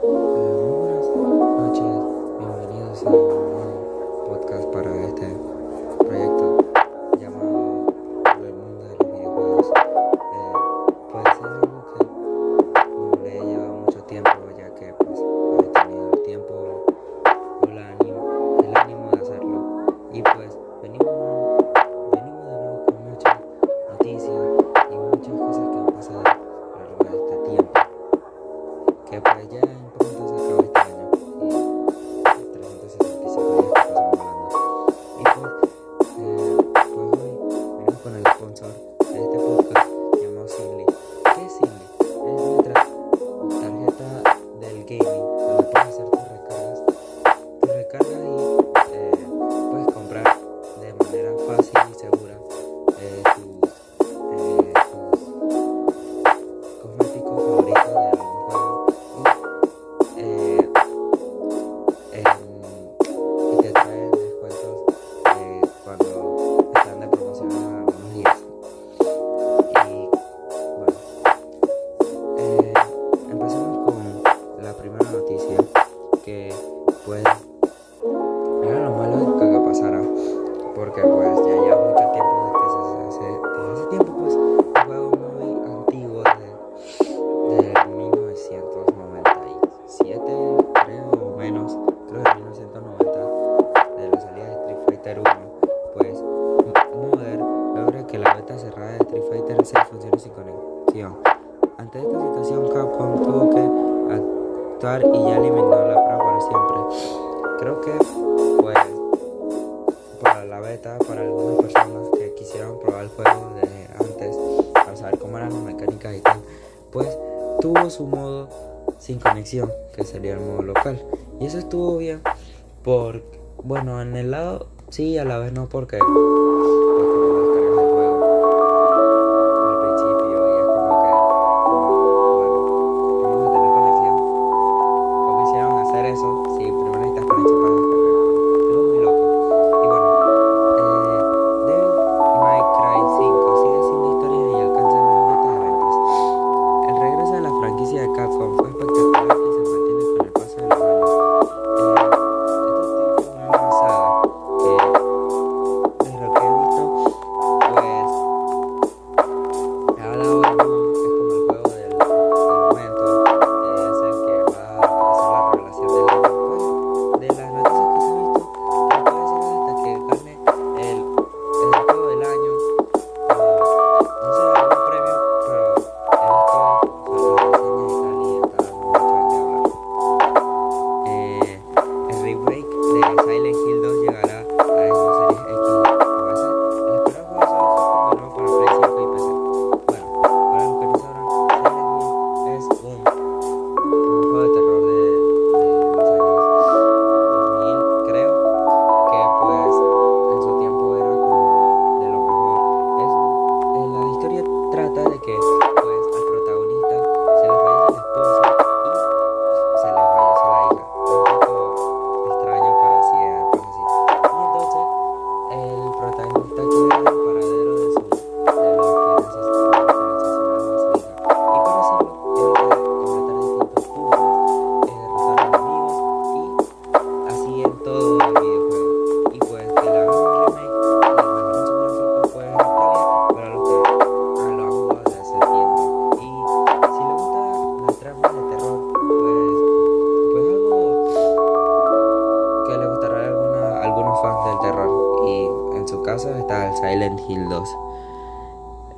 Buenas noches, bienvenidos a un podcast para este 7, creo, o menos, creo que en 1990, de la salida de Street Fighter 1, pues Mother logra que la beta cerrada de Street Fighter 6 funcione sin conexión. Ante esta situación, Capcom tuvo que actuar y ya eliminó la prueba para siempre. Creo que, pues, para la beta, para algunas personas que quisieron probar el juego desde antes, para saber cómo eran las mecánicas y tal, pues tuvo su modo sin conexión que sería el modo local. Y eso estuvo bien por bueno en el lado sí a la vez no porque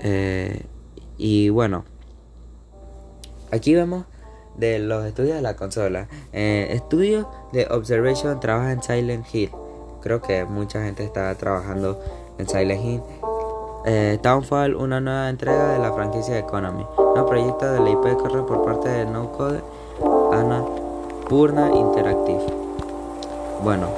Eh, y bueno, aquí vemos de los estudios de la consola. Eh, estudios de Observation trabaja en Silent Hill. Creo que mucha gente está trabajando en Silent Hill. Eh, Townfall, una nueva entrega de la franquicia Economy. Un proyecto de la IP corre por parte de No Code Ana Purna Interactive. Bueno,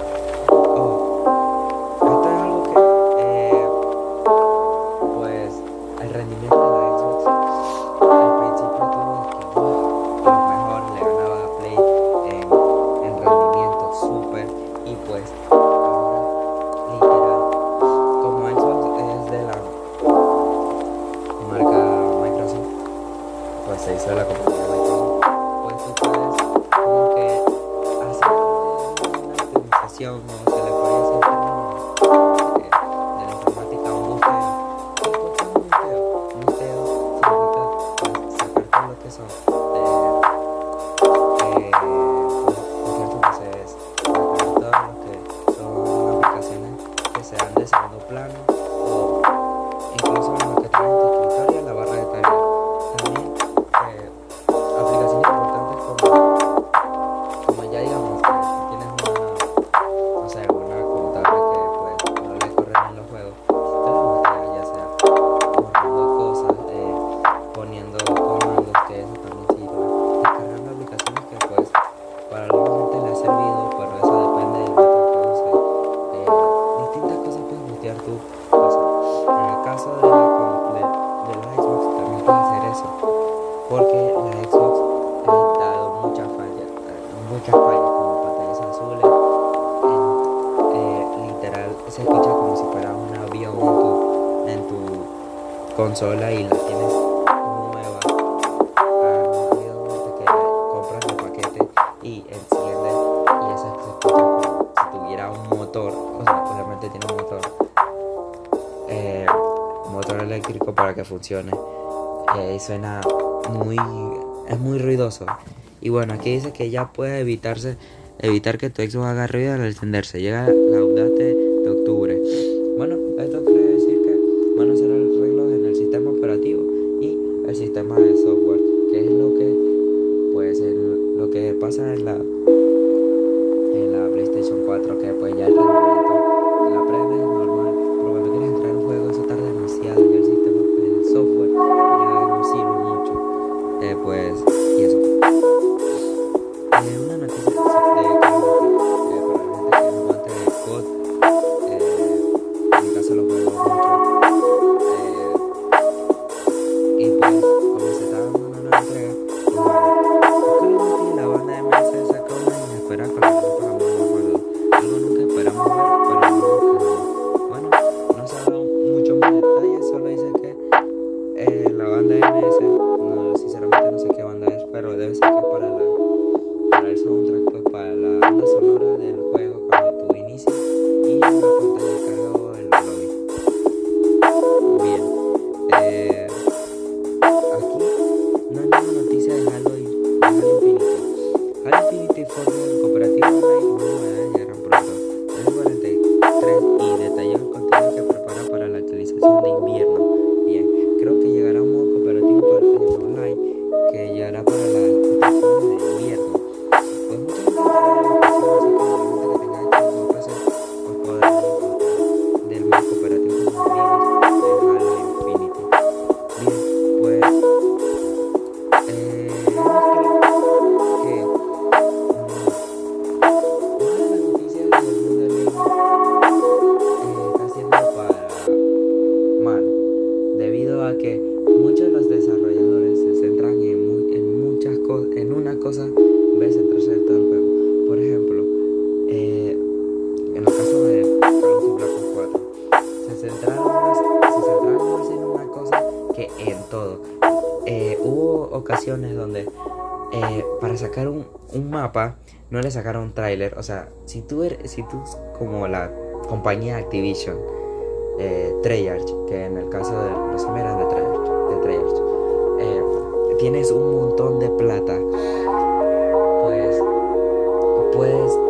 se hizo la compañía de todo, pues ustedes como que hacen una optimización consola y la tienes nueva ah, a un compras el paquete y enciende y esa se escucha como si tuviera un motor, o sea, obviamente tiene un motor, eh, motor eléctrico para que funcione. Eh, suena muy, es muy ruidoso. Y bueno, aquí dice que ya puede evitarse, evitar que tu Xbox haga ruido al encenderse. Llega la audate 4, que pues ya ocasiones donde eh, para sacar un, un, mapa no le sacaron tráiler. O sea, si tú eres, si tú como la compañía Activision, eh, Treyarch, que en el caso de los eran de Treyarch, de eh, tienes un montón de plata, pues puedes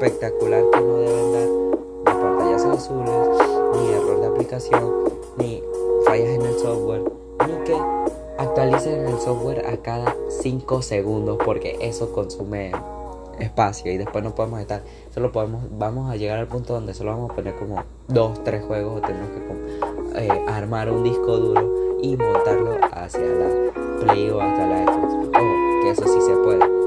celular que no deben dar ni pantallazos azules, ni error de aplicación, ni fallas en el software, ni que actualicen el software a cada 5 segundos porque eso consume espacio y después no podemos estar solo podemos vamos a llegar al punto donde solo vamos a poner como dos tres juegos o tenemos que eh, armar un disco duro y montarlo hacia la Play o hacia la Xbox. Oh, que eso sí se puede.